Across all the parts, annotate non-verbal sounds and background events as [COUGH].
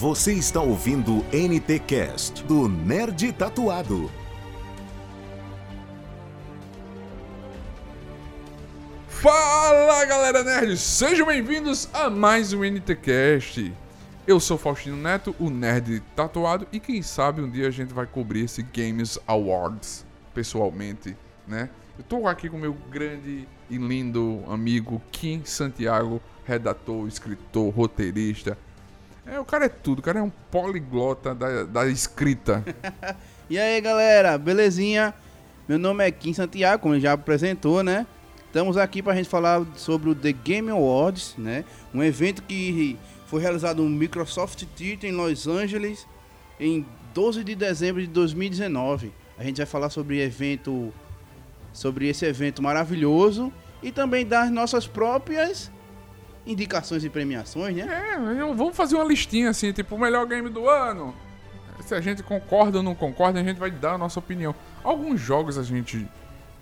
Você está ouvindo NT Cast do Nerd Tatuado. Fala galera nerd, sejam bem-vindos a mais um NTCast. Eu sou Faustino Neto, o nerd tatuado, e quem sabe um dia a gente vai cobrir esse Games Awards pessoalmente, né? Eu tô aqui com meu grande e lindo amigo Kim Santiago, redator, escritor, roteirista. É, o cara é tudo, o cara é um poliglota da, da escrita. [LAUGHS] E aí galera, belezinha? Meu nome é Kim Santiago, como já apresentou, né? Estamos aqui para a gente falar sobre o The Game Awards, né? Um evento que foi realizado no Microsoft Theater em Los Angeles em 12 de dezembro de 2019. A gente vai falar sobre evento, sobre esse evento maravilhoso e também das nossas próprias indicações e premiações, né? É, vamos fazer uma listinha assim, tipo, o melhor game do ano. Se a gente concorda ou não concorda, a gente vai dar a nossa opinião. Alguns jogos a gente.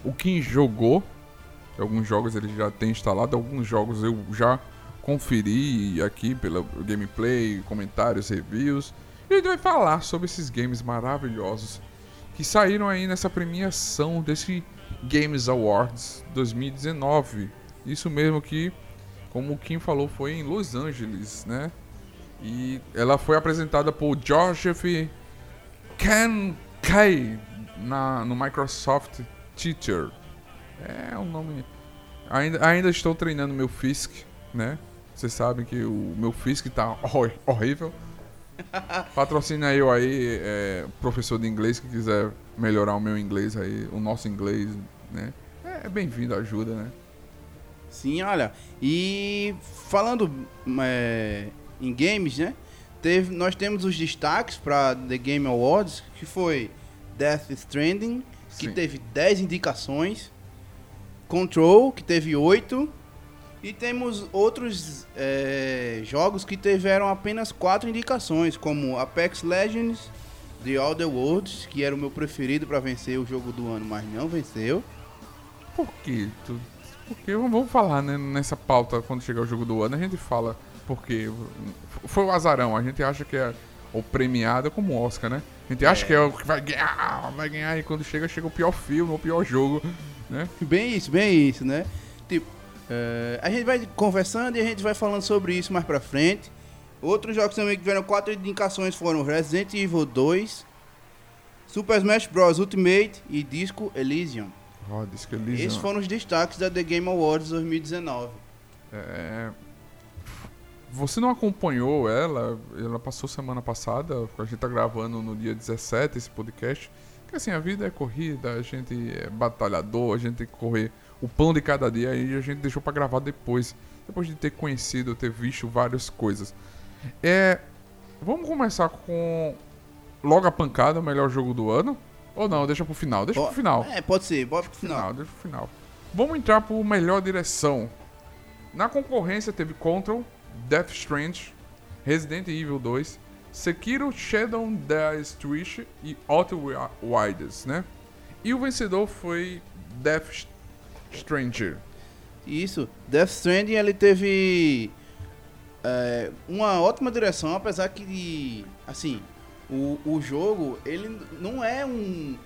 O Kim jogou. Alguns jogos ele já tem instalado, alguns jogos eu já conferi aqui pelo gameplay, comentários, reviews. E a gente vai falar sobre esses games maravilhosos que saíram aí nessa premiação desse Games Awards 2019. Isso mesmo que, como o Kim falou, foi em Los Angeles, né? E ela foi apresentada por Joseph Kankei na, no Microsoft Teacher. É um nome. Ainda, ainda estou treinando meu Fisk, né? Vocês sabem que o meu Fisk tá hor horrível. [LAUGHS] Patrocina eu aí, é, professor de inglês que quiser melhorar o meu inglês aí, o nosso inglês, né? É bem-vindo, ajuda, né? Sim, olha. E falando é, em games, né? Teve, nós temos os destaques para The Game Awards, que foi Death Stranding, que Sim. teve 10 indicações, Control, que teve 8, e temos outros é, jogos que tiveram apenas 4 indicações, como Apex Legends, The Outer Worlds, que era o meu preferido para vencer o jogo do ano, mas não venceu. Por quê? Tu- Porque vamos falar, né? Nessa pauta, quando chegar o jogo do ano, a gente fala porque foi o azarão. A gente acha que é o premiado é como o Oscar, né? A gente acha que é o que vai ganhar, vai ganhar, e quando chega, chega o pior filme, o pior jogo, né? Bem isso, bem isso, né? Tipo, eh, a gente vai conversando e a gente vai falando sobre isso mais pra frente. Outros jogos também que tiveram quatro indicações foram Resident Evil 2, Super Smash Bros. Ultimate e Disco Elysium. Esses foram os destaques da The Game Awards 2019. É, Você não acompanhou ela? Ela passou semana passada. A gente tá gravando no dia 17 esse podcast. Que assim, a vida é corrida, a gente é batalhador, a gente tem que correr o pão de cada dia e a gente deixou pra gravar depois. Depois de ter conhecido, ter visto várias coisas. É. Vamos começar com. Logo a pancada, o melhor jogo do ano? Ou não? Deixa pro final. Deixa pro final. É, pode ser, bota pro final. Final, deixa pro final. Vamos entrar pro melhor direção. Na concorrência teve Control, Death Strange, Resident Evil 2, Sekiro Shadow Die Twitch e Outer Wi- Wilds, né? E o vencedor foi Death Stranger. Isso, Death Stranding ele teve é, uma ótima direção, apesar que, assim, o, o jogo, ele não é um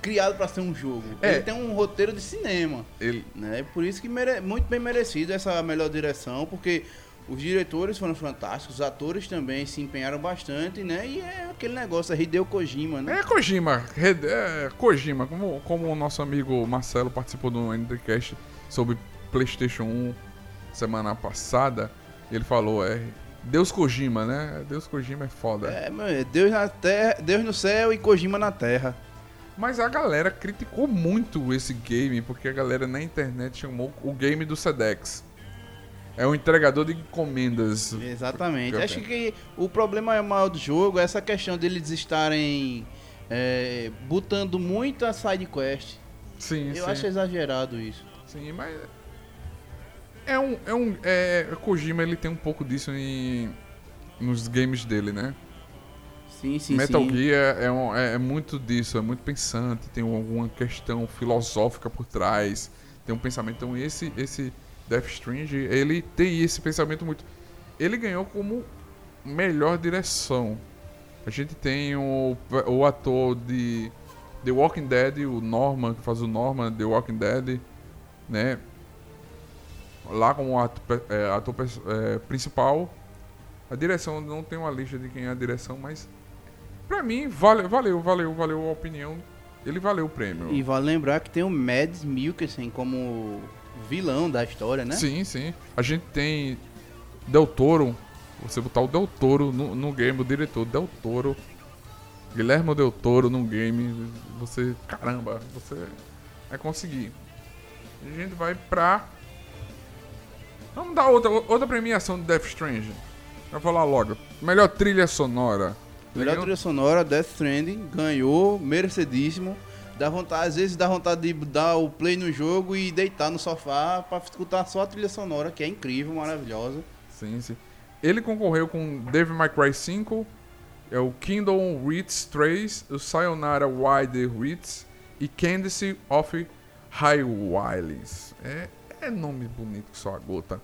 criado pra ser um jogo. É. Ele tem um roteiro de cinema, Ele, né? Por isso que mere, muito bem merecido essa melhor direção, porque os diretores foram fantásticos, os atores também se empenharam bastante, né? E é aquele negócio, é Hideo Kojima, né? é Kojima, é Kojima, como, como o nosso amigo Marcelo participou do Endcast sobre PlayStation 1 semana passada, ele falou, é Deus Kojima, né? Deus Kojima é foda. É, é Deus na terra, Deus no céu e Kojima na terra. Mas a galera criticou muito esse game, porque a galera na internet chamou o game do Sedex. É um entregador de encomendas. Exatamente. Acho que o problema maior do jogo é essa questão deles estarem é, botando muita side quest. Sim, Eu sim. acho exagerado isso. Sim, mas. É um. É um. É, Kojima ele tem um pouco disso em. Nos games dele, né? Sim, sim, Metal sim. Gear é, um- é- é muito disso, é muito pensante, tem alguma questão filosófica por trás, tem um pensamento. Então esse, esse Death Strange, ele tem esse pensamento muito. Ele ganhou como melhor direção. A gente tem o, o ator de The Walking Dead, o Norman, que faz o Norman The Walking Dead, né? Lá como ator, é, ator é, principal. A direção, não tem uma lista de quem é a direção, mas pra mim, vale, valeu, valeu, valeu a opinião. Ele valeu o prêmio. E vale lembrar que tem o Mads Mikkelsen como vilão da história, né? Sim, sim. A gente tem Del Toro. Você botar o Del Toro no, no game, o diretor Del Toro. Guilherme Del Toro no game. Você, caramba, você vai conseguir. A gente vai pra. Vamos dar outra, outra premiação de Death Strange. Vou falar logo. Melhor trilha sonora. Melhor trilha sonora, Death Stranding, ganhou, merecidíssimo. Dá vontade, às vezes dá vontade de dar o play no jogo e deitar no sofá para escutar só a trilha sonora, que é incrível, maravilhosa. Sim, sim. Ele concorreu com Devil May Cry 5, é o Kingdom Hearts 3, o Sayonara Wild Hearts e Candice of High Wilds. É, é nome bonito que só a gota.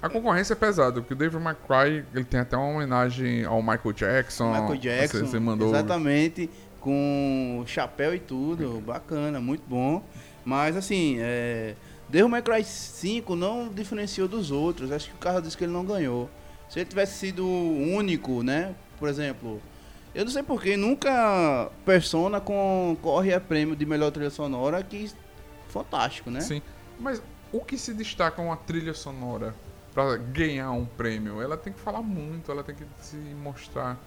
A concorrência é pesada, porque o Devil May Cry ele tem até uma homenagem ao Michael Jackson. Michael Jackson, você, você mandou... exatamente com chapéu e tudo, bacana, muito bom. Mas assim, é, Devil May Cry 5 não diferenciou dos outros. Acho que o carro disse que ele não ganhou. Se ele tivesse sido único, né? Por exemplo, eu não sei porquê, nunca Persona concorre a prêmio de melhor trilha sonora, que fantástico, né? Sim. Mas o que se destaca uma trilha sonora para ganhar um prêmio? Ela tem que falar muito, ela tem que se mostrar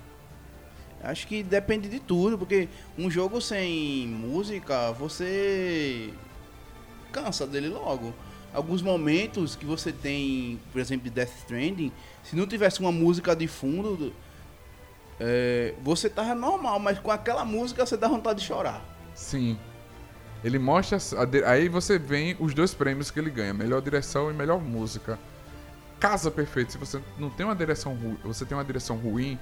Acho que depende de tudo, porque um jogo sem música, você cansa dele logo. Alguns momentos que você tem, por exemplo, de Death Stranding, se não tivesse uma música de fundo, é, você tava normal, mas com aquela música você dá vontade de chorar. Sim. Ele mostra. Aí você vem os dois prêmios que ele ganha: melhor direção e melhor música. Casa perfeito. Se você não tem uma direção ruim, você tem uma direção ruim,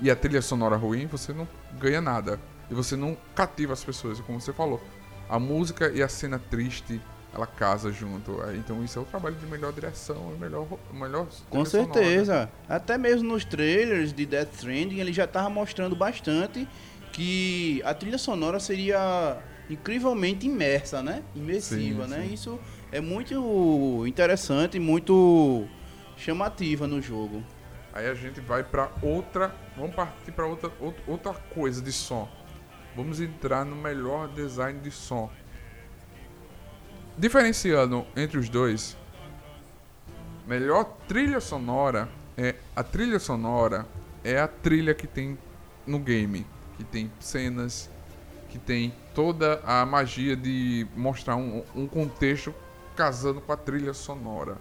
e a trilha sonora ruim, você não ganha nada. E você não cativa as pessoas, como você falou. A música e a cena triste, ela casa junto. É, então isso é o trabalho de melhor direção e melhor, melhor Com certeza. Sonora. Até mesmo nos trailers de Death Stranding, ele já estava mostrando bastante que a trilha sonora seria incrivelmente imersa, né? Imersiva, sim, né? Sim. Isso é muito interessante e muito chamativa no jogo. Aí a gente vai para outra, vamos partir para outra, outra coisa de som. Vamos entrar no melhor design de som. Diferenciando entre os dois, melhor trilha sonora é a trilha sonora é a trilha que tem no game, que tem cenas, que tem toda a magia de mostrar um, um contexto casando com a trilha sonora.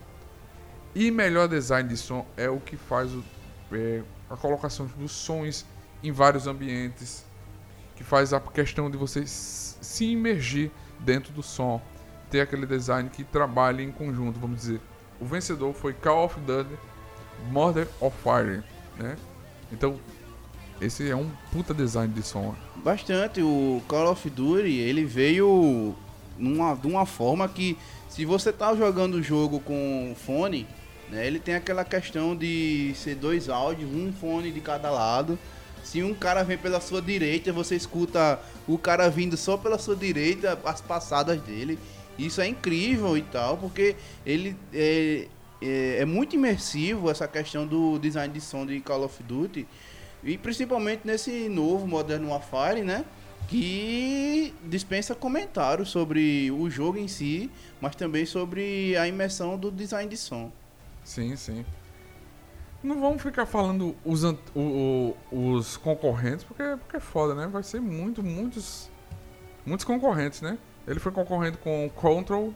E melhor design de som é o que faz o, é, a colocação dos sons em vários ambientes, que faz a questão de você se imergir dentro do som, ter aquele design que trabalha em conjunto, vamos dizer. O vencedor foi Call of Duty Modern of Fire, né? Então, esse é um puta design de som. Bastante. O Call of Duty, ele veio numa, de uma forma que se você tá jogando o jogo com fone, né? Ele tem aquela questão de ser dois áudios, um fone de cada lado. Se um cara vem pela sua direita, você escuta o cara vindo só pela sua direita, as passadas dele. Isso é incrível e tal, porque ele é, é, é muito imersivo essa questão do design de som de Call of Duty. E principalmente nesse novo Modern Warfare, né? Que dispensa comentários sobre o jogo em si, mas também sobre a imersão do design de som. Sim, sim. Não vamos ficar falando os, o, os concorrentes, porque, porque é foda, né? Vai ser muito, muitos. Muitos concorrentes, né? Ele foi concorrendo com Control,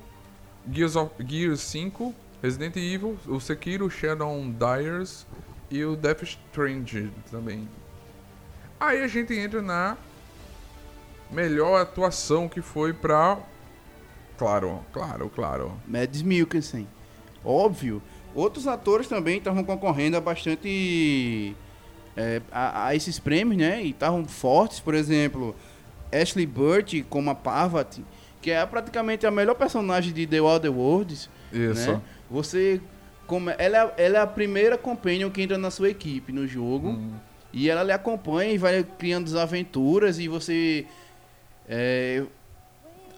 Gears, of, Gears 5, Resident Evil, o Sekiro, Shadow Dyers e o Death Strange também. Aí a gente entra na melhor atuação que foi pra. Claro, claro, claro. Mads Mikkelsen. Óbvio. Outros atores também estavam concorrendo a bastante. É, a, a, esses prêmios, né? E estavam fortes, por exemplo, Ashley Burt como a Parvati, que é praticamente a melhor personagem de The Wild Worlds. Isso. Né? Você como ela, é- ela é a primeira companion que entra na sua equipe no jogo. Hum. E ela lhe acompanha e vai criando desaventuras e você. é,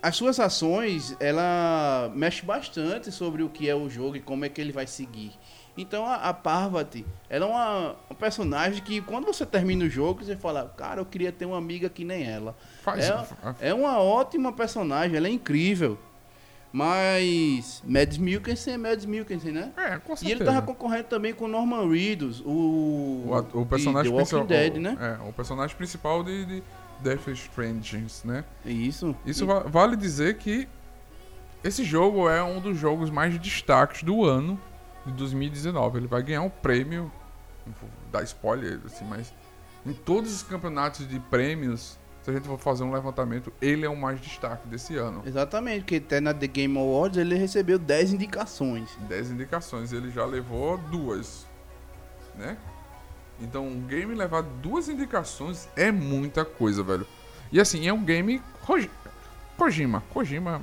as suas ações, ela mexe bastante sobre o que é o jogo e como é que ele vai seguir. Então a, a Parvati, ela é uma, um personagem que quando você termina o jogo, você fala, cara, eu queria ter uma amiga que nem ela. Faz. É, é uma ótima personagem, ela é incrível. Mas Mads Mikkelsen é Mads Mikkelsen, né? É, com E certeza. ele tava concorrendo também com Norman Reedus, o, O, o personagem de The principal. Dead, o- né? É, o personagem principal de, de Death Stranding, né? Isso. Isso E- va- vale dizer que esse jogo é um dos jogos mais destaques do ano de 2019. Ele vai ganhar um prêmio, não vou dar spoiler, assim, mas em todos os campeonatos de prêmios, se a gente for fazer um levantamento, ele é o mais destaque desse ano. Exatamente, porque até na The Game Awards ele recebeu 10 indicações. 10 indicações, ele já levou duas, né? Então, um game levar duas indicações é muita coisa, velho. E assim, é um game Koji- Kojima, Kojima,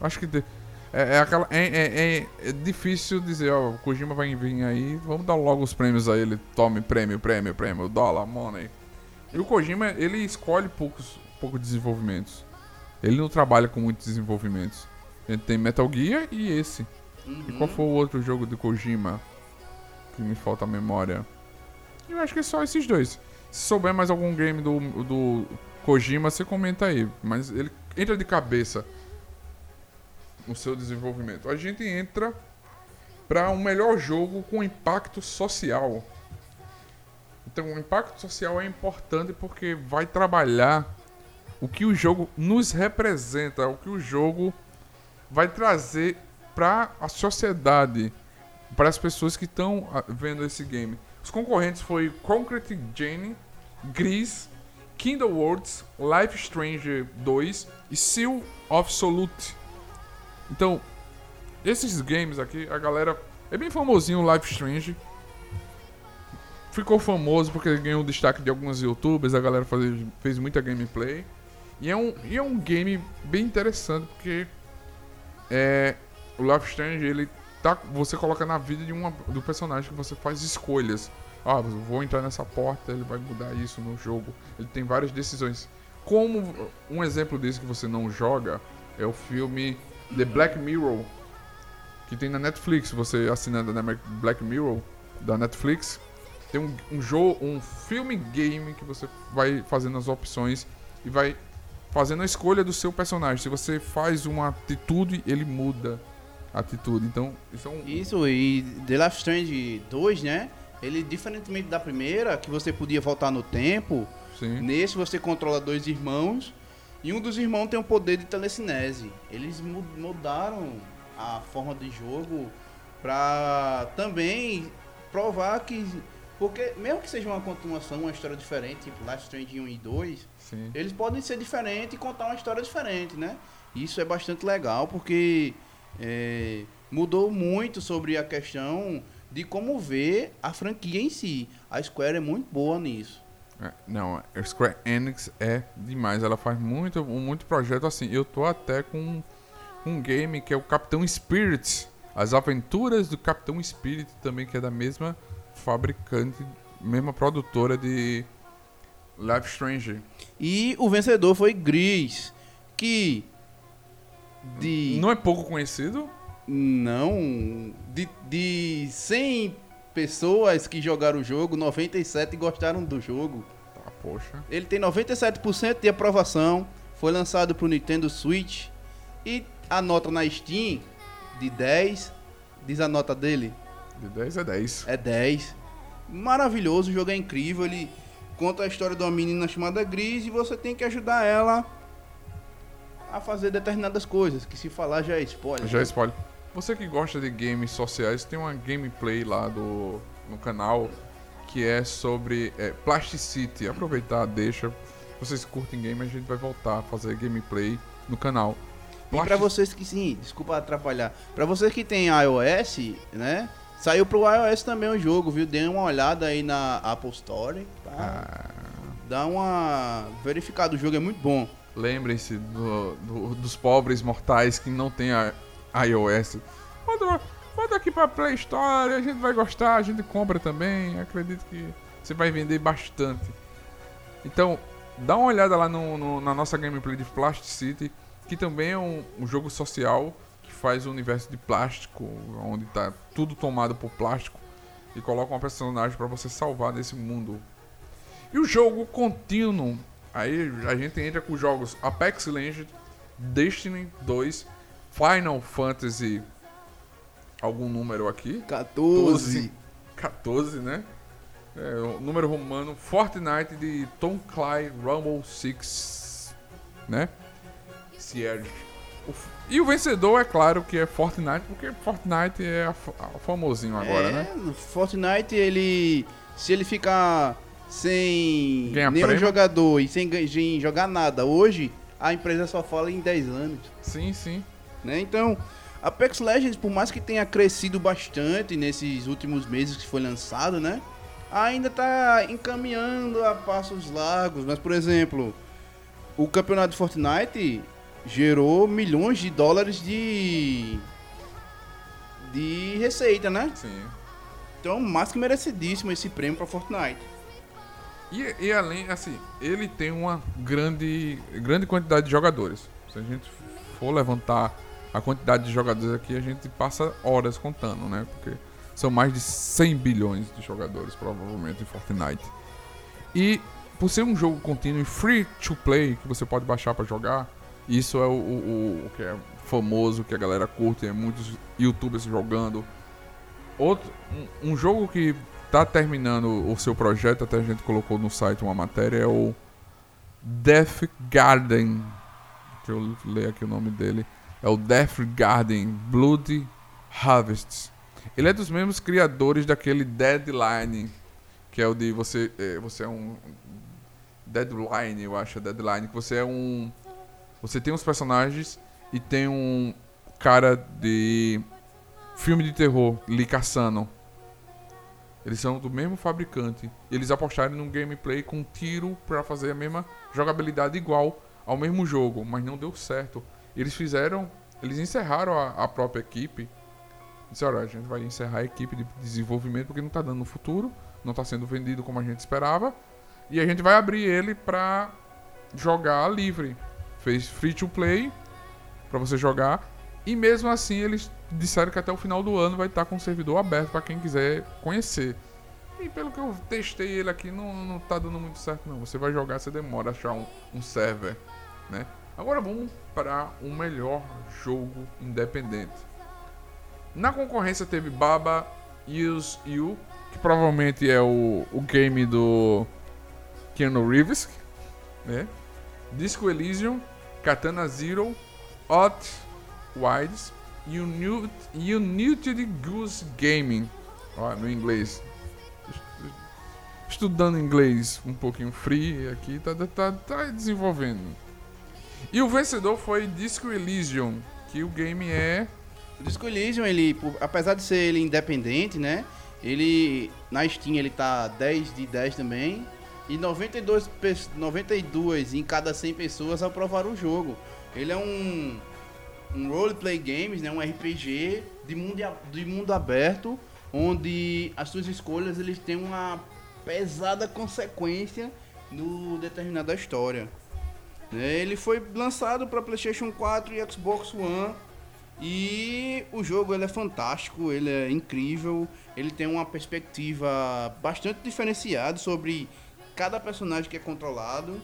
acho que de- é, é aquela é, é- é- é difícil dizer, ó, o Kojima vai vir aí, vamos dar logo os prêmios a ele, tome prêmio, prêmio, prêmio, dólar, money. E o Kojima, ele escolhe poucos, poucos desenvolvimentos. Ele não trabalha com muitos desenvolvimentos. Ele tem Metal Gear e esse. E qual foi o outro jogo do Kojima? Que me falta a memória. Eu acho que é só esses dois. Se souber mais algum game do, do Kojima, você comenta aí. Mas ele entra de cabeça no seu desenvolvimento. A gente entra para um melhor jogo com impacto social. Então, o impacto social é importante porque vai trabalhar o que o jogo nos representa, o que o jogo vai trazer para a sociedade, para as pessoas que estão ah, vendo esse game. Os concorrentes foi Concrete Genie, Gris, Kindle Worlds, Life Stranger 2 e Seal of Solute. Então, esses games aqui, a galera é bem famosinho o Life Strange. Ficou famoso porque ganhou destaque de alguns youtubers, a galera faz- fez muita gameplay. E é um, e é um game bem interessante porque é, o Life Strange, ele tá, você coloca na vida de uma, do personagem que você faz escolhas. Ah, vou entrar nessa porta, ele vai mudar isso no jogo. Ele tem várias decisões. Como um exemplo desse que você não joga é o filme The Black Mirror, que tem na Netflix. Você assinando na Black Mirror da Netflix, tem um, um jogo, um filme game que você vai fazendo as opções e vai fazendo a escolha do seu personagem. Se você faz uma atitude, ele muda a atitude. Então, isso é um. Isso, e The Life Strange 2, né? Ele, diferentemente da primeira, que você podia voltar no tempo, Sim. nesse você controla dois irmãos e um dos irmãos tem o poder de telecinese. Eles mu- mudaram a forma de jogo pra também provar que. Porque, mesmo que seja uma continuação, uma história diferente, tipo Life Strange 1 e 2, Sim. eles podem ser diferentes e contar uma história diferente, né? Isso é bastante legal porque é, mudou muito sobre a questão de como ver a franquia em si. A Square é muito boa nisso. É, não, a Square Enix é demais. Ela faz muito, muito projeto assim. Eu tô até com um game que é o Capitão Spirit. As aventuras do Capitão Spirit também, que é da mesma fabricante, mesma produtora de Life Strange. E o vencedor foi Gris, que de Não é pouco conhecido? não de, de 100 pessoas que jogaram o jogo, 97 gostaram do jogo. Tá, poxa. Ele tem 97% de aprovação, foi lançado pro Nintendo Switch e a nota na Steam de 10, diz a nota dele, De 10 a 10. é 10. Maravilhoso, o jogo é incrível, ele conta a história de uma menina chamada Gris e você tem que ajudar ela a fazer determinadas coisas, que se falar já é spoiler. Já spoiler. Você que gosta de games sociais, tem uma gameplay lá do, no canal que é sobre é, Plasticity. Aproveitar, deixa. Vocês curtem game, a gente vai voltar a fazer gameplay no canal. E pra Plastic- vocês que sim, desculpa atrapalhar. Pra vocês que tem iOS, né? Saiu pro iOS também o jogo, viu? Dê uma olhada aí na Apple Store. Tá? Ah, Dá uma verificada, o jogo é muito bom. Lembrem-se do- do- dos pobres mortais que não tem a iOS. Quando bota aqui pra Play Store, a gente vai gostar, a gente compra também. Acredito que você vai vender bastante. Então, dá uma olhada lá no, no, na nossa gameplay de Plastic City, que também é um, um jogo social faz o universo de plástico, onde tá tudo tomado por plástico, e coloca uma personagem para você salvar desse mundo. E o jogo contínuo, aí a gente entra com jogos Apex Legends, Destiny 2, Final Fantasy algum número aqui. 14. 14, né? É, o número romano, Fortnite de Tom Cly Rumble 6, né? Sierra. E o vencedor, é claro que é Fortnite, porque Fortnite é famosinho agora, é, né? Fortnite, ele. Se ele ficar sem Ganha nenhum prêmio? jogador e sem, sem jogar nada hoje, a empresa só fala em 10 anos. Sim, sim. né? Então, Apex Legends, por mais que tenha crescido bastante nesses últimos meses que foi lançado, né? Ainda tá encaminhando a passos largos. Mas, por exemplo, o campeonato de Fortnite gerou milhões de dólares de de receita, né? Sim. Então, mais que merecidíssimo esse prêmio para Fortnite. E, e além, assim, ele tem uma grande, grande quantidade de jogadores. Se a gente for levantar a quantidade de jogadores aqui, a gente passa horas contando, né? Porque são mais de 100 bilhões de jogadores, provavelmente, em Fortnite. E por ser um jogo contínuo e free to play, que você pode baixar pra jogar, isso é o, o- o que é famoso, que a galera curte, é muitos youtubers jogando. Outro, um, um jogo que tá terminando o seu projeto, até a gente colocou no site uma matéria, é o Death Garden. Deixa eu ler aqui o nome dele. É o Death Garden Blood Harvest. Ele é dos mesmos criadores daquele Deadline, que é o de você, é, você é um Deadline, eu acho, Deadline, que você é um você tem uns personagens e tem um cara de filme de terror, Lee Cassano. Eles são do mesmo fabricante. Eles apostaram num gameplay com tiro pra fazer a mesma jogabilidade igual ao mesmo jogo, mas não deu certo. Eles fizeram, eles encerraram a, a própria equipe. Disseram, a gente vai encerrar a equipe de desenvolvimento porque não tá dando no futuro, não tá sendo vendido como a gente esperava, e a gente vai abrir ele pra jogar livre. Fez free to play pra você jogar e mesmo assim eles disseram que até o final do ano vai estar com o servidor aberto para quem quiser conhecer. E pelo que eu testei ele aqui, não, não tá dando muito certo não. Você vai jogar, você demora a achar um, um server, né? Agora vamos para o melhor jogo independente. Na concorrência teve Baba Use You, que provavelmente é o, o game do Keanu Reeves, né? Disco Elysium, Katana Zero, Hot Wides e Uni- United Goose Gaming. Ó, no inglês. Estudando inglês um pouquinho free aqui, tá, tá, tá desenvolvendo. E o vencedor foi Disco Elysium, que o game é. O Disco Elysium, ele, apesar de ser ele independente, né? Ele na Steam ele tá 10 de 10 também. E 92, pe- 92 em cada 100 pessoas aprovaram o jogo. Ele é um um roleplay games, né, um RPG de mundo, de mundo aberto, onde as suas escolhas eles têm uma pesada consequência no determinada história. Né, Ele foi lançado para PlayStation 4 e Xbox One e o jogo ele é fantástico, ele é incrível, ele tem uma perspectiva bastante diferenciada sobre cada personagem que é controlado.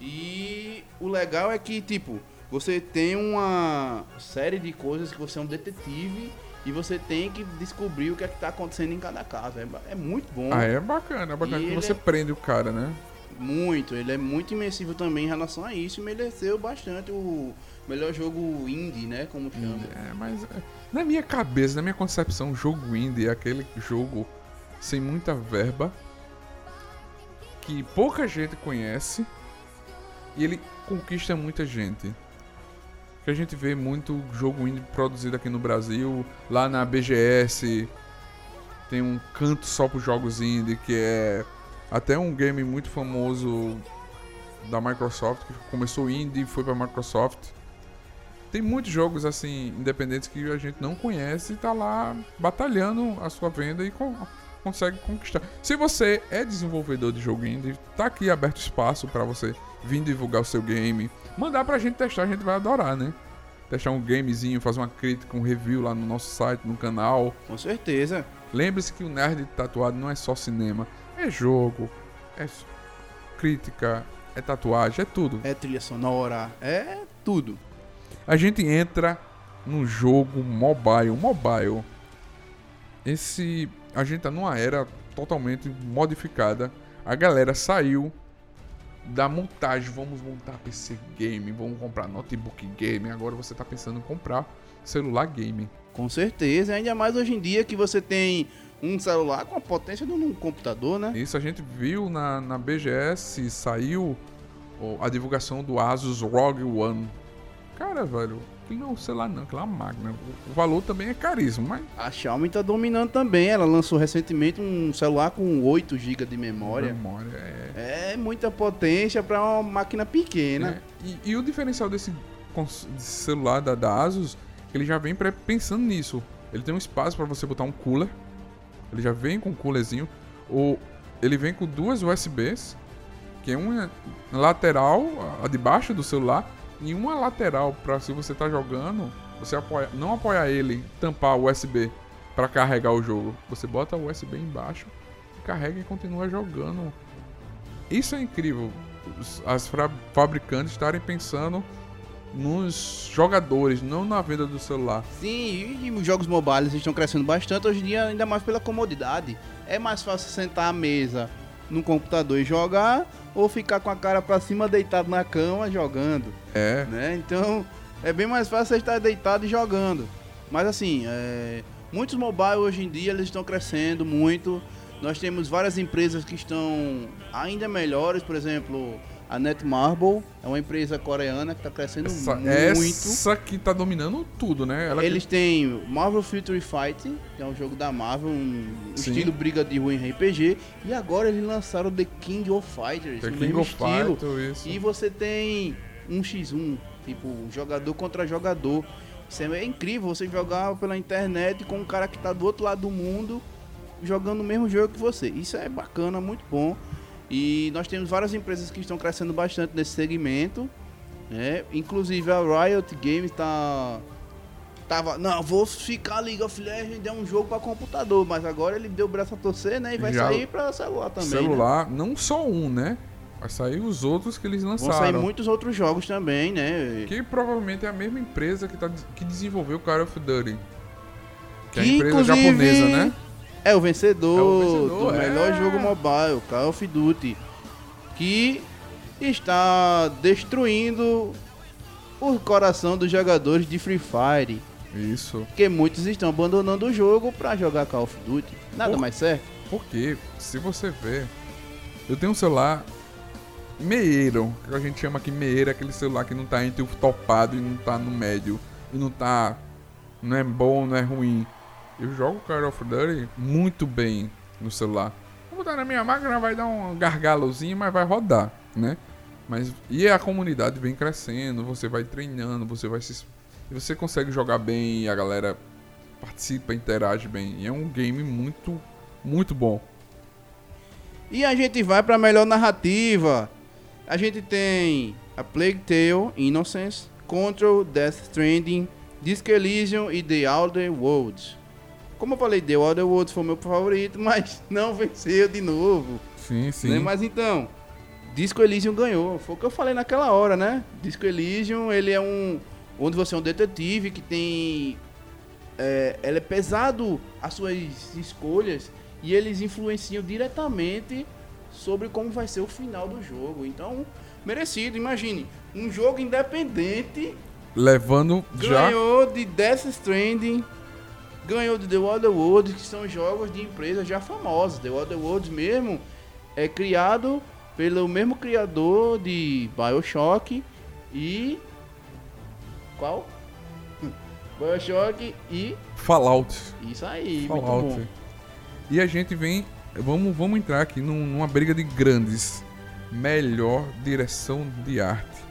E o legal é que, tipo, você tem uma série de coisas que você é um detetive e você tem que descobrir o que é que tá acontecendo em cada caso. É, é muito bom. Ah, é bacana, é bacana E que você é- prende o cara, né? Muito, ele é muito imersivo também em relação a isso e mereceu bastante o melhor jogo indie, né? Como chama. É, mas é, na minha cabeça, na minha concepção, o jogo indie é aquele jogo sem muita verba, que pouca gente conhece e ele conquista muita gente. Que a gente vê muito jogo indie produzido aqui no Brasil, lá na BGS tem um canto só para jogos indie que é até um game muito famoso da Microsoft que começou indie e foi para Microsoft Tem muitos jogos assim independentes que a gente não conhece e tá lá batalhando a sua venda e consegue conquistar. Se você é desenvolvedor de jogo indie, tá aqui aberto espaço para você vir divulgar o seu game, mandar pra gente testar, a gente vai adorar, né? Testar um gamezinho, fazer uma crítica, um review lá no nosso site, no canal. Com certeza. Lembre-se que o Nerd Tatuado não é só cinema, é jogo, é crítica, é tatuagem, é tudo. É trilha sonora, é tudo. A gente entra num jogo mobile, mobile. Esse a gente tá numa era totalmente modificada. A galera saiu da montagem, vamos montar PC game, vamos comprar notebook game. Agora você tá pensando em comprar celular game. Com certeza, ainda mais hoje em dia que você tem um celular com a potência de um computador, né? Isso a gente viu na, na BGS, saiu a divulgação do Asus ROG One. Cara, velho, não um celular não, aquilo é máquina. O, valor também é caríssimo, mas A Xiaomi tá dominando também. Ela lançou recentemente um celular com 8 GB de memória. memória é... É muita potência para uma máquina pequena. É, E, e o diferencial desse, desse celular da, da Asus, que ele já vem pré- pensando nisso. Ele tem um espaço para você botar um cooler. Ele já vem com um coolerzinho. Ou ele vem com duas USBs, que é uma lateral, a de baixo do celular, e uma lateral para se você tá jogando, você apoia, não apoiar ele, tampar o USB para carregar o jogo. Você bota o USB embaixo, carrega e continua jogando. Isso é incrível. As fabricantes estarem pensando nos jogadores, não na venda do celular. Sim, e os jogos mobiles estão crescendo bastante hoje em dia, ainda mais pela comodidade. É mais fácil sentar à mesa no computador e jogar, ou ficar com a cara pra cima deitado na cama jogando, É, né? Então, é bem mais fácil você estar deitado e jogando. Mas assim, é, muitos mobile hoje em dia eles estão crescendo muito. Nós temos várias empresas que estão ainda melhores, por exemplo, a Netmarble é uma empresa coreana que está crescendo essa, muito. essa que tá dominando tudo, né? Ela que- Eles têm o Marvel Fury Fight, que é um jogo da Marvel, um Sim. estilo briga de rua em RPG. E agora eles lançaram The King of Fighters, The King mesmo of estilo. Fighter, isso. E você tem um x1, tipo, jogador contra jogador. Isso é incrível, você jogar pela internet com um cara que tá do outro lado do mundo jogando o mesmo jogo que você. Isso é bacana, muito bom. E nós temos várias empresas que estão crescendo bastante nesse segmento. Né? Inclusive a Riot Games tá. Tava, não, vou ficar League of Legends, é um jogo para computador, mas agora ele deu o braço a torcer, né? E vai Já- sair para celular também. né? celular, não só um, né? Vai sair os outros que eles Vão lançaram. sair muitos outros jogos também, né? Que provavelmente é a mesma empresa que, tá, que desenvolveu o Call of Duty. Que, é a Que, empresa inclusive, japonesa, né? É o vencedor, É o vencedor, do é. melhor jogo mobile, Call of Duty, que está destruindo o coração dos jogadores de Free Fire, Isso. porque muitos estão abandonando o jogo para jogar Call of Duty. Nada Por- mais certo. Porque, se você ver, eu tenho um celular meieiro, que a gente chama aqui meieiro, aquele celular que não tá entre o topado e não tá no médio, e não tá, não é bom, não é ruim. Eu jogo Call of Duty muito bem no celular. Vou botar na minha máquina, vai dar um gargalozinho, mas vai rodar, né? Mas, e a comunidade vem crescendo, você vai treinando, você vai se... Você consegue jogar bem, a galera participa, interage bem. E é um game muito, muito bom. E a gente vai para melhor narrativa. A gente tem a Plague Tale, Innocence, Control, Death Stranding, Disco Elysium e The Outer Worlds. Como eu falei, The Outer Worlds foi o meu favorito, mas não venceu de novo. Sim, sim. Né? Mas então, Disco Elysium ganhou. Foi o que eu falei naquela hora, né? Disco Elysium, ele é um... Onde você é um detetive que tem... É, ele é pesado as suas escolhas e eles influenciam diretamente sobre como vai ser o final do jogo. Então, merecido. Imagine, um jogo independente Levando já. ganhou de Death Stranding, ganhou de The Other Worlds, que são jogos de empresas já famosas. The Other Worlds mesmo é criado pelo mesmo criador de BioShock e qual? [LAUGHS] BioShock e Fallout. isso aí, Fallout. E a gente vem. Vamos, vamos entrar aqui num- numa briga de grandes. Melhor direção de arte.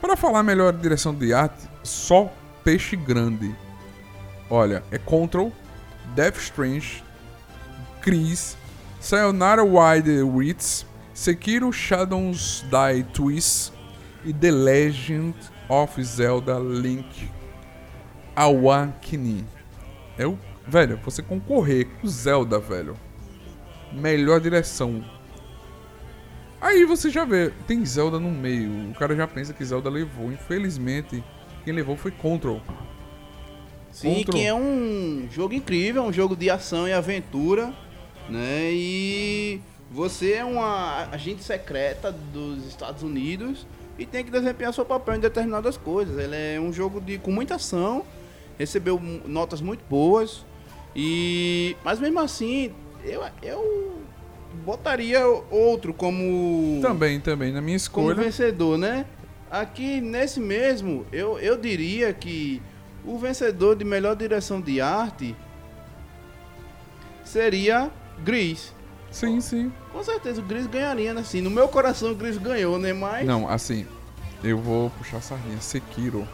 Para falar melhor direção de arte, só peixe grande. Olha, é Control, Death Strange, Chris, Sayonara Wide Wits, Sekiro Shadows Die Twist e The Legend of Zelda Link Awakening. É o, velho, você concorrer com Zelda, velho. Melhor direção. Aí você já vê, tem Zelda no meio. O cara já pensa que Zelda levou. Infelizmente, quem levou foi Control. Sim, Control. que é um jogo incrível, um jogo de ação e aventura, né? E você é uma agente secreta dos Estados Unidos e tem que desempenhar seu papel em determinadas coisas. Ele é um jogo de com muita ação, recebeu notas muito boas e mas mesmo assim eu, eu botaria outro como Também, também, na minha como escolha. vencedor, né? Aqui nesse mesmo, eu, eu diria que o vencedor de melhor direção de arte seria Gris. Sim, sim. Com certeza o Gris ganharia, né? Assim, no meu coração o Gris ganhou, né? Mas Não, assim, eu vou puxar a sardinha. Sekiro.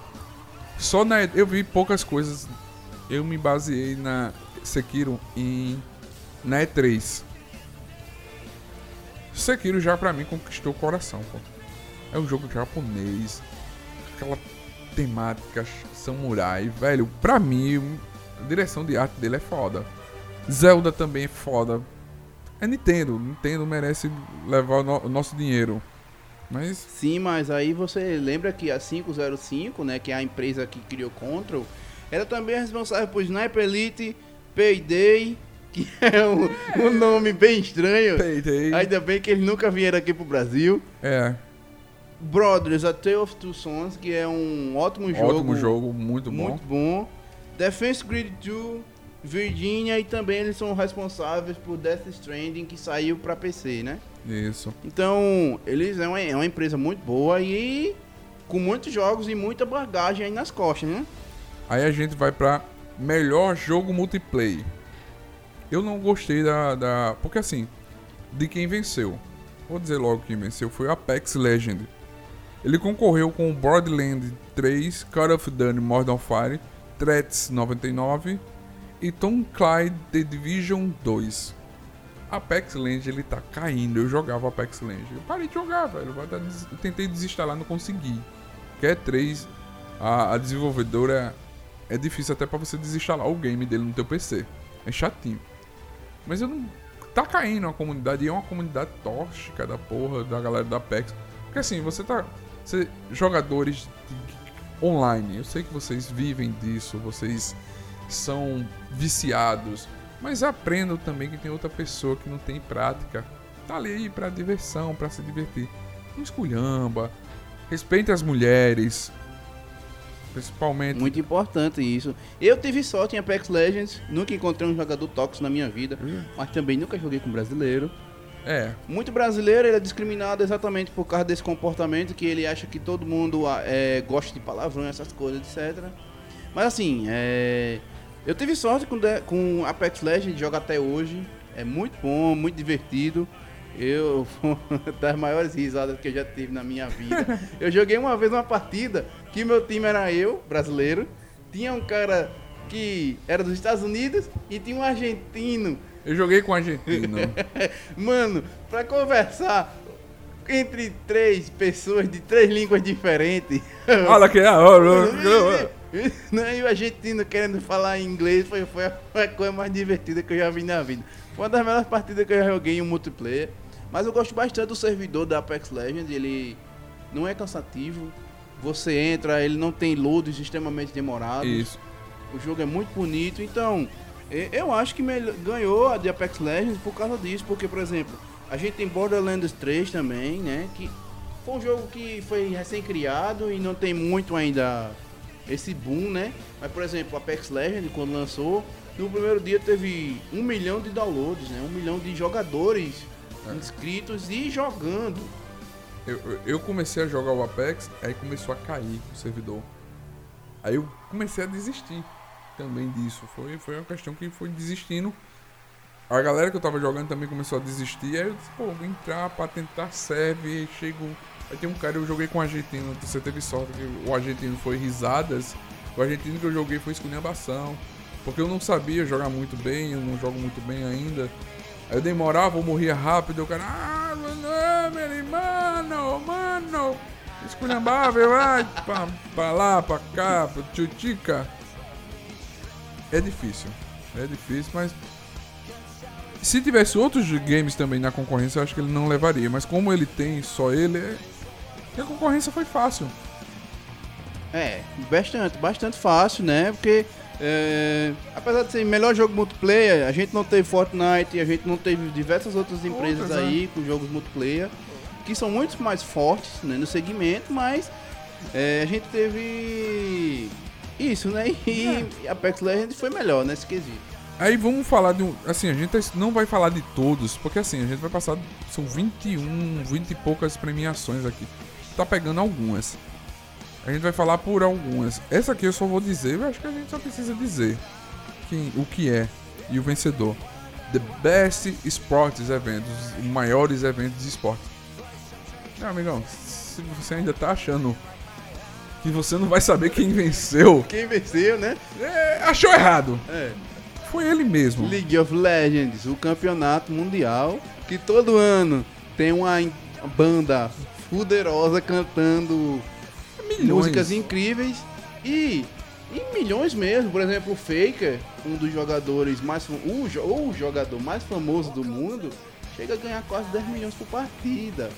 Só na. Eu vi poucas coisas. Eu me baseei na Sekiro em. Na E3. Sekiro já pra mim conquistou o coração, pô. É um jogo japonês. Aquela temática samurai, velho. Pra mim, a direção de arte dele é foda. Zelda também é foda. É Nintendo. Nintendo merece levar o, no- o nosso dinheiro. Mas sim, mas aí você lembra que a 505, né, que é a empresa que criou Control, ela também é responsável por Sniper Elite, Payday, [LAUGHS] que é um, um nome bem estranho. Payday. Ainda bem que eles nunca vieram aqui pro Brasil. É, Brothers, A Tale of Two Sons, que é um ótimo jogo. ótimo jogo, muito bom. Muito bom. Defense Grid 2, Virginia e também eles são responsáveis por Death Stranding que saiu para PC, né? Isso. Então, eles é uma, é uma empresa muito boa e com muitos jogos e muita bagagem aí nas costas, né? Aí a gente vai pra melhor jogo multiplayer. Eu não gostei da, da. Porque assim, de quem venceu. Vou dizer logo quem venceu. Foi o Apex Legend. Ele concorreu com Borderlands 3, Call of Duty Modern Warfare, Threats 99 e Tom Clyde The Division 2. Apex Legends ele tá caindo. Eu jogava Apex Legends. Eu parei de jogar, velho. Eu tentei desinstalar, não consegui. Que é 3, a, a desenvolvedora é difícil até pra você desinstalar o game dele no teu PC. É chatinho. Mas eu não. Tá caindo a comunidade e é uma comunidade tóxica da porra da galera da Apex. Porque assim, você tá. Você, jogadores de- online, eu sei que vocês vivem disso, vocês são viciados. Mas aprendam também que tem outra pessoa que não tem prática. Tá ali pra diversão, pra se divertir. Não esculhamba. Respeite as mulheres. Principalmente. Muito importante isso. Eu tive sorte em Apex Legends, nunca encontrei um jogador tóxico na minha vida, mas também nunca joguei com brasileiro. É, Muito brasileiro ele é discriminado exatamente por causa desse comportamento que ele acha que todo mundo ah, é, gosta de palavrão, essas coisas, etc. Mas assim, é, eu tive sorte com, de- com Apex Legends, jogo até hoje. É muito bom, muito divertido. Eu [LAUGHS] das maiores risadas que eu já tive na minha vida. [LAUGHS] Eu joguei uma vez uma partida que meu time era eu, brasileiro. Tinha um cara que era dos Estados Unidos e tinha um argentino eu joguei com argentino. [LAUGHS] Mano, pra conversar entre três pessoas de três línguas diferentes. [LAUGHS] Olha que é. Não, e o argentino querendo falar inglês foi, foi a coisa mais divertida que eu já vi na vida. Foi uma das melhores partidas que eu já joguei em um multiplayer. Mas eu gosto bastante do servidor da Apex Legends. Ele não é cansativo. Você entra, ele não tem loads extremamente demorados. Isso. O jogo é muito bonito, então eu acho que ganhou a de Apex Legends por causa disso, porque por exemplo, a gente tem Borderlands 3 também, né, que foi um jogo que foi recém-criado e não tem muito ainda esse boom, né? Mas por exemplo, Apex Legends quando lançou, no primeiro dia teve um milhão de downloads, né? Um milhão de jogadores inscritos e jogando. Eu, eu- eu comecei a jogar o Apex, aí começou a cair o servidor. Aí eu comecei a desistir também disso. Foi, foi uma questão que foi desistindo. A galera que eu tava jogando também começou a desistir. Aí eu disse, pô, vou entrar pra tentar serve. Aí chego. Aí tem um cara, eu joguei com um argentino. Você teve sorte que o argentino foi risadas. O argentino que eu joguei foi esculhambação. Porque eu não sabia jogar muito bem, eu não jogo muito bem ainda. Aí eu demorava, eu morria rápido. O cara, ah, meu mano, mano. Esculhambava, vai pra, pra lá, pra cá, pra tchutica. É difícil. É difícil, mas se tivesse outros games também na concorrência, eu acho que ele não levaria. Mas como ele tem só ele, é... a concorrência foi fácil. É, bastante, bastante fácil, né? Porque é, apesar de ser melhor jogo multiplayer, a gente não teve Fortnite, a gente não teve diversas outras empresas outras, aí é. com jogos multiplayer que são muito mais fortes né, no segmento, mas é, a gente teve isso, né? E é. Apex Legends foi melhor nesse quesito. Aí vamos falar de um. Assim, a gente não vai falar de todos, porque assim, a gente vai passar. São 21, 20 e poucas premiações aqui. Tá pegando algumas. A gente vai falar por algumas. Essa aqui eu só vou dizer, eu acho que a gente só precisa dizer quem, o que é e o vencedor. The Best Sports Eventos, os maiores eventos de esporte. Meu amigão, se você ainda tá achando que você não vai saber quem venceu. Quem venceu, né? É, achou errado. É. Foi ele mesmo. League of Legends, o campeonato mundial, que todo ano tem uma banda poderosa cantando milhões. músicas incríveis e em milhões mesmo. Por exemplo, o Faker, um dos jogadores mais o, o jogador mais famoso do mundo, chega a ganhar quase 10 milhões por partida.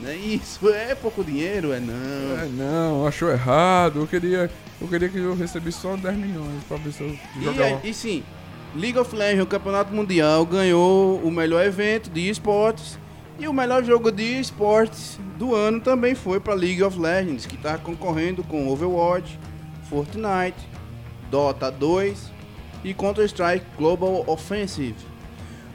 Né? Isso é pouco dinheiro, é não. É não, achou errado. Eu queria, eu queria que eu recebesse só 10 milhões pra ver se eu jogava. E, e sim, League of Legends, o Campeonato Mundial, ganhou o melhor evento de esportes. E o melhor jogo de esportes do ano também foi para League of Legends, que está concorrendo com Overwatch, Fortnite, Dota 2 e Counter-Strike Global Offensive.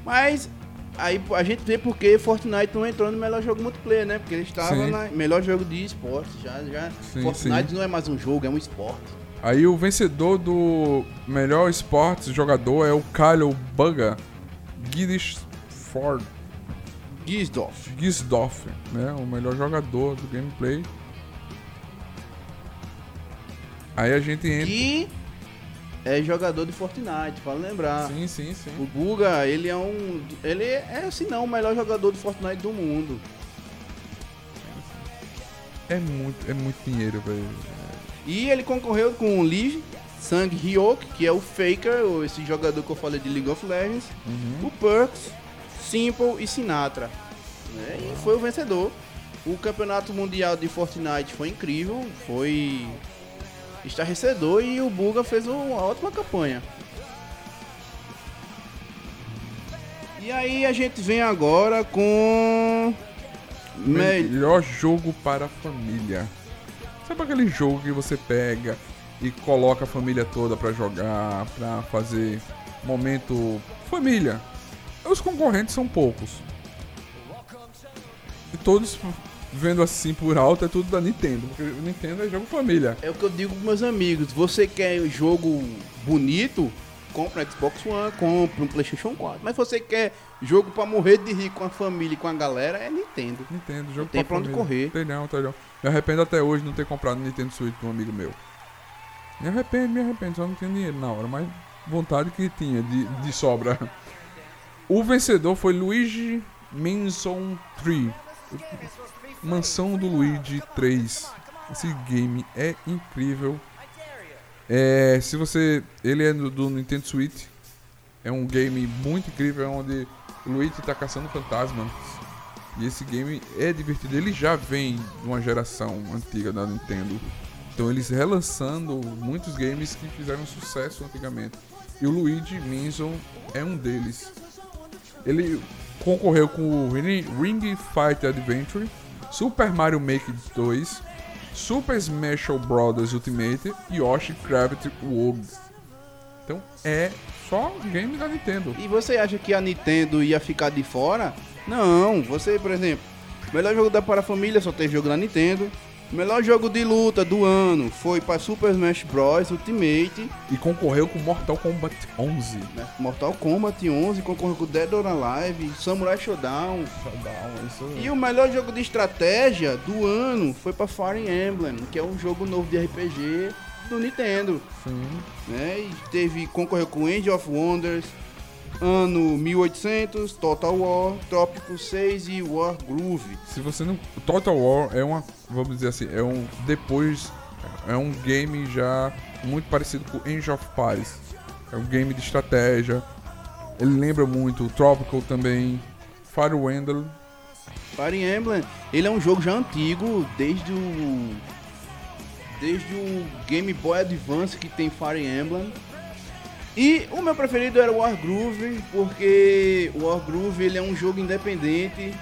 Mas aí a gente vê porque Fortnite não entrou no melhor jogo multiplayer, né? Porque ele estava no melhor jogo de esportes. Já, já. Sim, Fortnite sim. não é mais um jogo, é um esporte. Aí o vencedor do melhor esportes jogador é o Kyle Bugger Gisdorf. Gisdorf. Gisdorf, né? O melhor jogador do gameplay. Aí a gente entra. Que é jogador de Fortnite, para lembrar. Sim, sim, sim. O Guga, ele é um. Ele é, se não, o melhor jogador de Fortnite do mundo. É muito, é muito dinheiro, velho. E ele concorreu com o Lee Sang Hyuk, que é o Faker, esse jogador que eu falei de League of Legends, uhum. o Perks, Simple e Sinatra. Né? E foi o vencedor. O campeonato mundial de Fortnite foi incrível, foi estarrecedor e o Buga fez uma ótima campanha. E aí a gente vem agora com melhor jogo para a família. Sabe aquele jogo que você pega e coloca a família toda para jogar, para fazer momento família? Os concorrentes são poucos. E todos vendo assim por alto é tudo da Nintendo, porque Nintendo é jogo família. É o que eu digo com meus amigos, você quer jogo bonito, compra um Xbox One, compra um PlayStation 4. Mas você quer jogo para morrer de rir com a família e com a galera, é Nintendo. Nintendo, jogo não tem pra, pra onde correr. Tem não, tem não. Me arrependo até hoje de não ter comprado o Nintendo Switch de um amigo meu. Me arrependo, me arrependo, só não tinha dinheiro na hora, mas vontade que tinha de, de sobra. O vencedor foi Luigi Mansion 3. Mansão do Luigi 3. Esse game é incrível. É, se você. Ele é do, do, Nintendo Switch. É um game muito incrível onde o Luigi está caçando fantasmas. E esse game é divertido. Ele já vem de uma geração antiga da Nintendo. Então eles relançando muitos games que fizeram sucesso antigamente. E o Luigi Mansion é um deles. Ele concorreu com o Ring Fight Adventure, Super Mario Maker 2, Super Smash Bros. Ultimate e Yoshi Gravity World. Então é só game da Nintendo. E você acha que a Nintendo ia ficar de fora? Não, você, por exemplo, melhor jogo da para a família só tem jogo da Nintendo. O melhor jogo de luta do ano foi para Super Smash Bros. Ultimate, E concorreu com Mortal Kombat 11. né? Mortal Kombat 11, concorreu com Dead or Alive, Samurai Showdown. Isso... E o melhor jogo de estratégia do ano foi para Fire Emblem, que é um jogo novo de RPG do Nintendo. Sim. né? E teve concorreu com End of Wonders, ano 1800, Total War, Trópico 6 e War Groove. Se você não. Total War é uma. Vamos dizer assim, é um. Depois. É um game já muito parecido com Age of Paris. É um game de estratégia. Ele lembra muito o Tropical também. Fire Emblem. Fire Emblem, ele é um jogo já antigo, desde o desde o Game Boy Advance que tem Fire Emblem. E o meu preferido era o War Groove, porque o War Groove ele é um jogo independente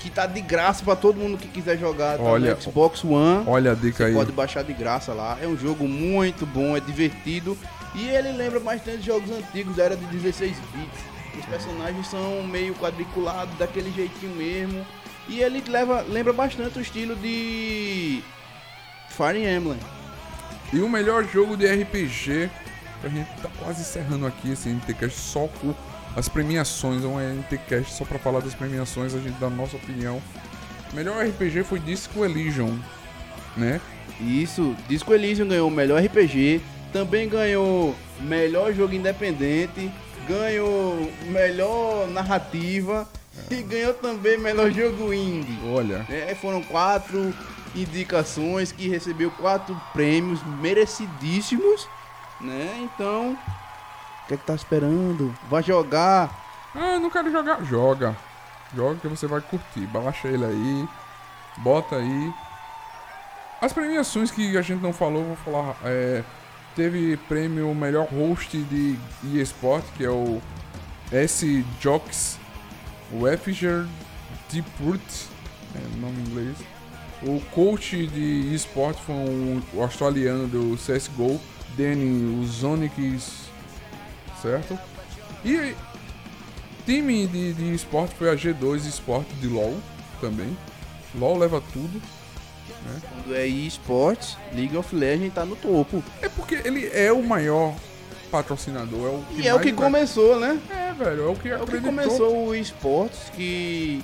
que tá de graça pra todo mundo que quiser jogar, tá Olha, no Xbox One. Olha a dica Você aí. pode baixar de graça lá. É um jogo muito bom, é divertido. E ele lembra bastante jogos antigos da era de 16 bits. Os personagens são meio quadriculados, daquele jeitinho mesmo. E ele leva, lembra bastante o estilo de Fire Emblem. E o melhor jogo de RPG. A gente tá quase encerrando aqui esse NTCast só com as premiações. É um NTCast só pra falar das premiações, a gente dá a nossa opinião. Melhor RPG foi Disco Elysium, né? Isso, Disco Elysium ganhou o melhor RPG, também ganhou melhor jogo independente, ganhou melhor narrativa e ganhou também melhor jogo indie. Olha, É, foram quatro indicações que recebeu quatro prêmios merecidíssimos, né? Então, o que é que tá esperando? Vai jogar. ah, não quero jogar. Joga. Joga que você vai curtir. Baixa ele aí. Bota aí. As premiações que a gente não falou, vou falar. É, teve prêmio melhor host de eSport, que é o S. Jocks. O Effiger Deepwood. É o nome em inglês. O coach de eSport foi um, o australiano do CSGO, Danny Uzonics, certo? E time de, de esporte foi a G2 Esporte de LoL também. LoL leva tudo. Quando é eSports, League of Legends tá no topo. É porque ele é o maior patrocinador, é o que E é o que vai- começou, né? É, velho, é o que É o que começou o esportes, que.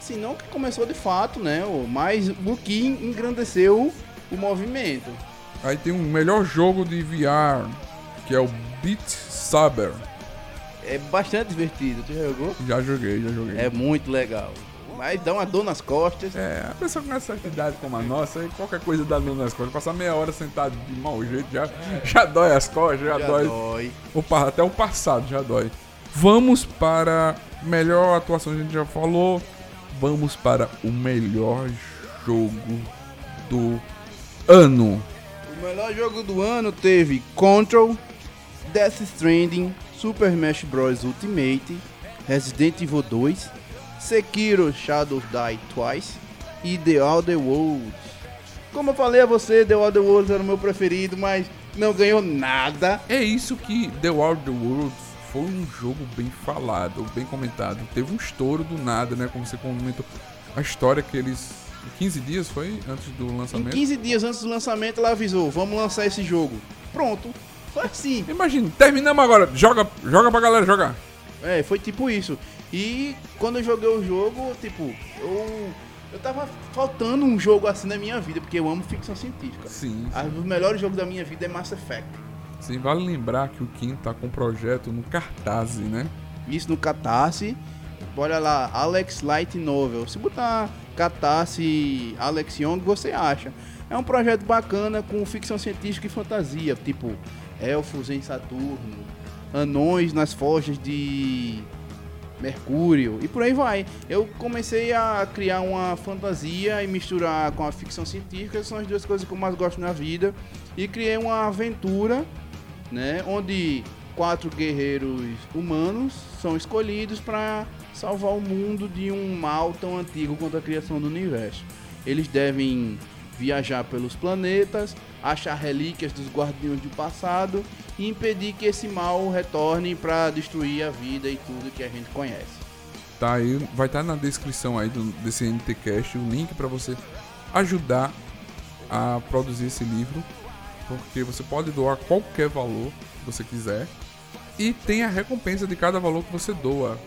Se não que começou de fato, né? Mas o que engrandeceu o movimento. Aí tem um melhor jogo de VR, que é o Beat Saber. É bastante divertido. Tu já jogou? Já joguei, já joguei. É muito legal. Mas dá uma dor nas costas. É, a pessoa com essa idade como a nossa, aí qualquer coisa dá dor nas costas. Passar meia hora sentado de mau jeito já, já dói as costas, já, Já dói. dói. O pa- até o passado já dói. Vamos para melhor atuação, a gente já falou. Vamos para o melhor jogo do ano. O melhor jogo do ano teve Control, Death Stranding, Super Smash Bros. Ultimate, Resident Evil 2, Sekiro Shadows Die Twice e The Outer Worlds. Como eu falei a você, The Outer Worlds era o meu preferido, mas não ganhou nada. É isso que The Wild the World foi um jogo bem falado, bem comentado. Teve um estouro do nada, né? Como você comentou. A história que eles. 15 dias foi antes do Em lançamento? 15 dias antes do lançamento, ela avisou: vamos lançar esse jogo. Pronto. Foi assim. Imagina, terminamos agora. Joga, joga pra galera jogar. É, foi tipo isso. E quando eu joguei o jogo, tipo, eu. Eu tava faltando um jogo assim na minha vida, porque eu amo ficção científica. Sim. Ah, Os melhores jogos da minha vida é Mass Effect. Sim, vale lembrar que o Kim tá com um projeto no cartaz, né? Isso no Catarse. Olha lá, Alex Light Novel. Se botar Catarse Alex Young, você acha. É um projeto bacana com ficção científica e fantasia, tipo elfos em Saturno, anões nas forjas de Mercúrio e por aí vai. Eu comecei a criar uma fantasia e misturar com a ficção científica, são as duas coisas que eu mais gosto na vida, e criei uma aventura, né, onde quatro guerreiros humanos são escolhidos para salvar o mundo de um mal tão antigo quanto a criação do universo. Eles devem viajar pelos planetas, achar relíquias dos guardiões do passado e impedir que esse mal retorne para destruir a vida e tudo que a gente conhece. Tá aí, vai estar na descrição aí do, desse NTCast o link pra você ajudar a produzir esse livro, porque você pode doar qualquer valor que você quiser e tem a recompensa de cada valor que você doa.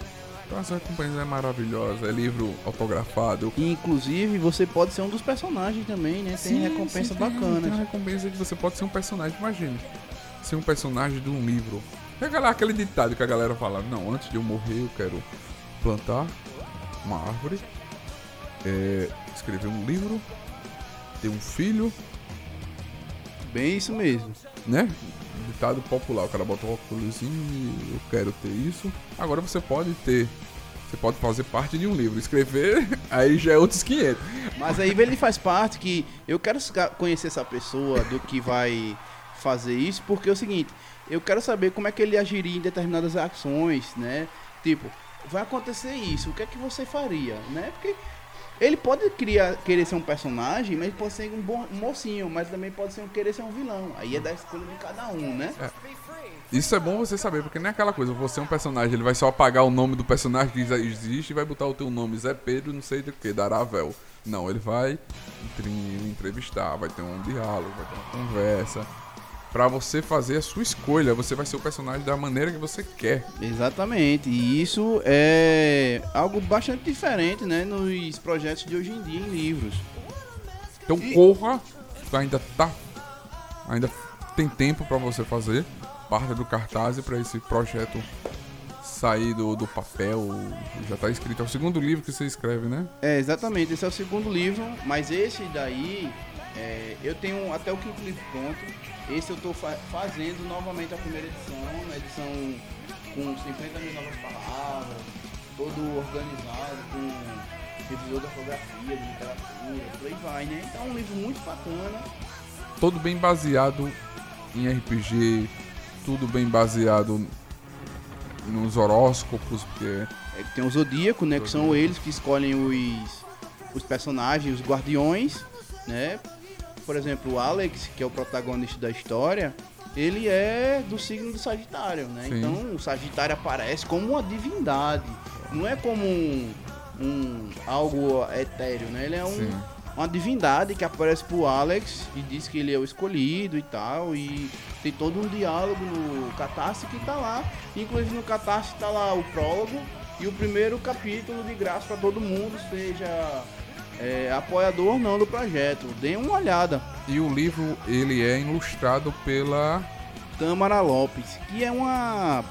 Então essa recompensa é maravilhosa, é livro autografado. E, inclusive, você pode ser um dos personagens também, né? Tem recompensa sim, tem- bacana. Tem a recompensa de você pode ser um personagem, imagine. Ser um personagem de um livro. É aquele ditado que a galera fala, não, antes de eu morrer eu quero plantar uma árvore, é, escrever um livro, ter um filho, Bem isso mesmo. né? Ditado popular, o cara bota um óculos e eu quero ter isso. Agora você pode ter. Você pode fazer parte de um livro, escrever, [LAUGHS] aí já é outros 500. Mas aí ele faz parte que eu quero conhecer essa pessoa do que vai fazer isso, porque é o seguinte, eu quero saber como é que ele agiria em determinadas ações, né? Tipo, vai acontecer isso, o que é que você faria, né? Porque ele pode criar, querer ser um personagem, mas pode ser um bom um mocinho, mas também pode ser um, querer ser um vilão. Aí é da escolha de cada um, né? Isso é bom você saber, porque não é aquela coisa, você é um personagem, ele vai só apagar o nome do personagem que já existe e vai botar o teu nome, Zé Pedro, não sei do que, Daravel. Não, ele vai entre- entrevistar, vai ter um diálogo, vai ter uma conversa. Pra você fazer a sua escolha, você vai ser o personagem da maneira que você quer. Exatamente, e isso é algo bastante diferente, né, nos projetos de hoje em dia em livros. Então corra, que ainda tá. Ainda tem tempo pra você fazer parte do cartaz e pra esse projeto sair do, do papel. Já tá escrito. É o segundo livro que você escreve, né? É, exatamente, esse é o segundo livro, mas esse daí, é, eu tenho até o quinto livro pronto. Esse eu tô fa- fazendo novamente a primeira edição, uma edição com 50 mil novas palavras, todo organizado, com revisor de ortografia, de literatura, por aí vai, né? Então é um livro muito bacana. Todo bem baseado em RPG, tudo bem baseado nos horóscopos, porque É, tem o Zodíaco, né? Que são eles que escolhem os, os personagens, os guardiões, né? Por exemplo, o Alex, que é o protagonista da história, ele é do signo do Sagitário, né? Sim. Então o Sagitário aparece como uma divindade. Não é como um, um algo etéreo, né? Ele é um, uma divindade que aparece pro Alex e diz que ele é o escolhido e tal. E tem todo um diálogo no Catarse que tá lá. Inclusive no Catarse tá lá o prólogo e o primeiro capítulo de graça para todo mundo, seja é, apoiador ou não do projeto. Dê uma olhada. E o livro ele é ilustrado pela Tamara Lopes, que é uma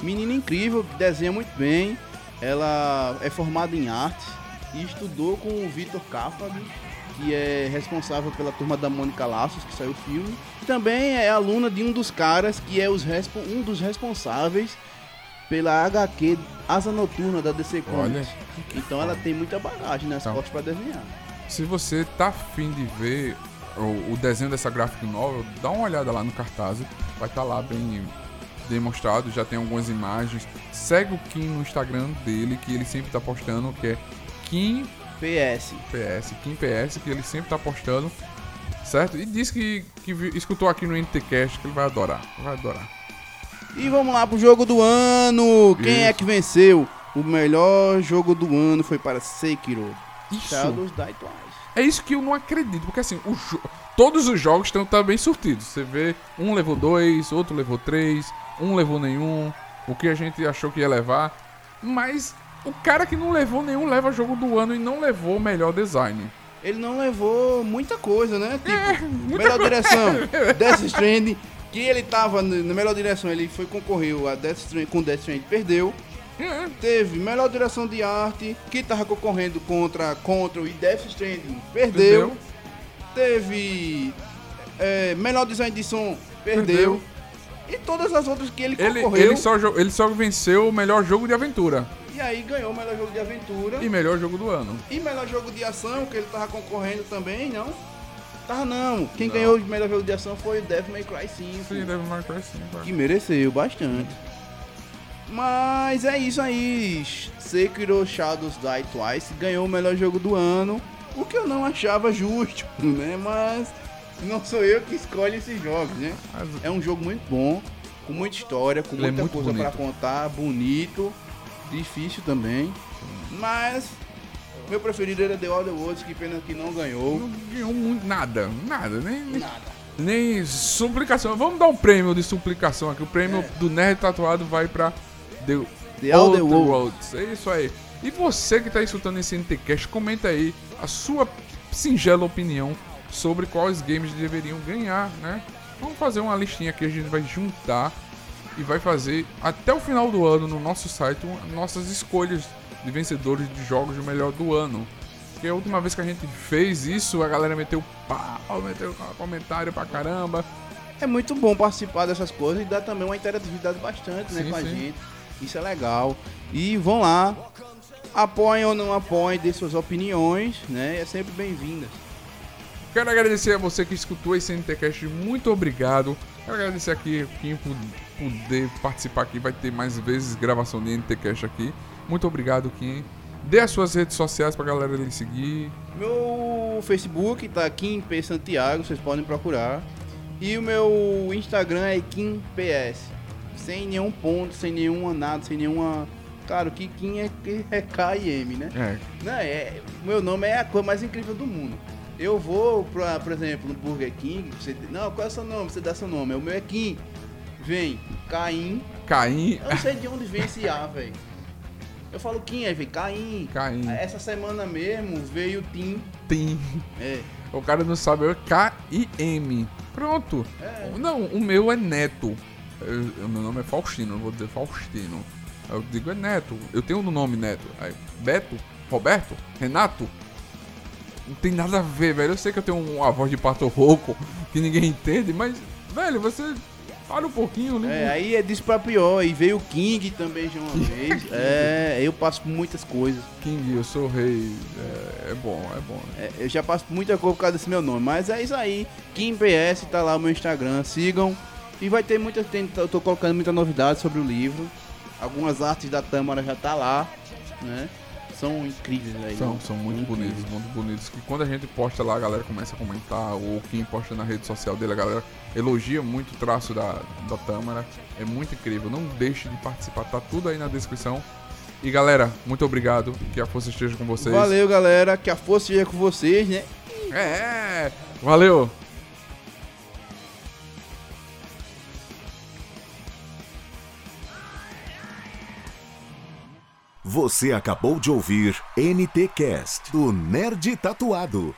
menina incrível, que desenha muito bem. Ela é formada em artes e estudou com o Vitor Cáfaro, que é responsável pela turma da Mônica Laços, que saiu o filme. Também é aluna de um dos caras que é os um dos responsáveis pela HQ Asa Noturna da DC Comics. Então ela tem muita bagagem nas Então. costas para desenhar. Se você tá afim de ver o, o desenho dessa graphic novel, dá uma olhada lá no cartaz. Vai estar lá bem demonstrado, já tem algumas imagens. Segue o Kim no Instagram dele, que ele sempre tá postando, que é Kim PS. PS, Kim PS, que ele sempre tá postando. Certo? E diz que, que escutou aqui no NTCast que ele vai adorar. Vai adorar. E vamos lá pro jogo do ano. Quem é Isso. que venceu? O melhor jogo do ano foi para Sekiro. Isso. Shadows Die Twice. É isso que eu não acredito, porque assim, todos os jogos estão também surtidos. Você vê, um levou dois, outro levou três, um levou nenhum, o que a gente achou que ia levar. Mas o cara que não levou nenhum leva jogo do ano e não levou o melhor design. Ele não levou muita coisa, né? Tipo, É, melhor direção, [LAUGHS] Death Stranding, que ele tava na melhor direção, ele foi concorreu a Death Stranding, com Death Stranding, perdeu. É, Teve melhor direção de arte, que tava concorrendo contra Control e Death Stranding, perdeu. Perdeu. Teve é, melhor design de som, perdeu. E todas as outras que ele, Ele, concorreu. ele, só, ele só venceu o melhor jogo de aventura E aí ganhou o melhor jogo de aventura. e melhor jogo do ano. E melhor jogo de ação, que ele tava concorrendo também, não? Tava não. Quem Não. ganhou o melhor jogo de ação foi o Devil May Cry 5. Sim, Devil May Cry 5. Que mereceu bastante. Mas é isso aí. Sekiro Shadows Die Twice ganhou o melhor jogo do ano. O que eu não achava justo, [LAUGHS] né? Mas não sou eu que escolho esses jogos, né? É um jogo muito bom, com muita história, com Ele é muita muito coisa pra bonito. contar, bonito, difícil também. Mas Meu preferido era The Outer Worlds, que pena que não ganhou. Não ganhou muito, nada, nada, nem, nem, Nada. nem suplicação. Vamos dar um prêmio de suplicação aqui. O prêmio do Nerd Tatuado vai pra The, The Outer Worlds. Worlds. É isso aí. E você que tá escutando esse NTCast, comenta aí a sua singela opinião sobre quais games deveriam ganhar, né? Vamos fazer uma listinha aqui, a gente vai juntar e vai fazer até o final do ano no nosso site nossas escolhas de vencedores de jogos de melhor do ano. Porque a última vez que a gente fez isso, a galera meteu pau, meteu comentário pra caramba. É muito bom participar dessas coisas e dá também uma interatividade bastante né, Sim, com a sim. gente. Isso é legal. E vão lá, apoiem ou não apoiem, dê suas opiniões, né? É sempre bem-vindas. Quero agradecer a você que escutou esse NTCast, muito obrigado. Quero agradecer aqui quem pu- puder participar aqui, vai ter mais vezes gravação de NTCast aqui. Muito obrigado, Kim. Dê as suas redes sociais pra galera lhe seguir. Meu Facebook tá em P Santiago, vocês podem procurar. E o meu Instagram é KimPS. Sem nenhum ponto, sem nenhuma nada, sem nenhuma. Claro que Kim é, é K e M, né? É, Não, é, o meu nome é a coisa mais incrível do mundo. Eu vou, pra, por exemplo, no Burger King, você, não, qual é o seu nome? Você dá seu nome. O meu é Kim. Vem, Caim. Caim. Eu não sei de onde vem esse A, velho. Eu falo Kim, aí vem Caim. Caim. Essa semana mesmo veio Tim. Tem. É. O cara não sabe, é K-I-M. Pronto. É. Não, o meu é Neto. Eu- O meu nome é Faustino, eu vou dizer Faustino. Eu digo é Neto. Eu tenho um nome Neto. Aí, Beto? Roberto? Renato? Não tem nada a ver, velho. Eu sei que eu tenho uma voz de pato rouco que ninguém entende, mas, velho, você para um pouquinho, né? É, aí é disso pra pior. E veio o King também já uma [LAUGHS] vez. É, eu passo por muitas coisas. King, eu sou rei. É, é bom, é bom. É, eu já passo por muita coisa por causa desse meu nome. Mas é isso aí. Kim PS tá lá o meu Instagram. Sigam. E vai ter muitas. Tem, eu tô colocando muita novidade sobre o livro. Algumas artes da Tâmara já tá lá. Né? São incríveis aí. São, são muito Incríveis. bonitos, muito bonitos. Que quando a gente posta lá, a galera começa a comentar, ou quem posta na rede social dele, a galera elogia muito o traço da, da Tâmara. É muito incrível. Não deixe de participar, tá tudo aí na descrição. E galera, muito obrigado. Que a força esteja com vocês. Valeu, galera. Que a força esteja com vocês, né? É, valeu. Você acabou de ouvir NT Cast do Nerd Tatuado.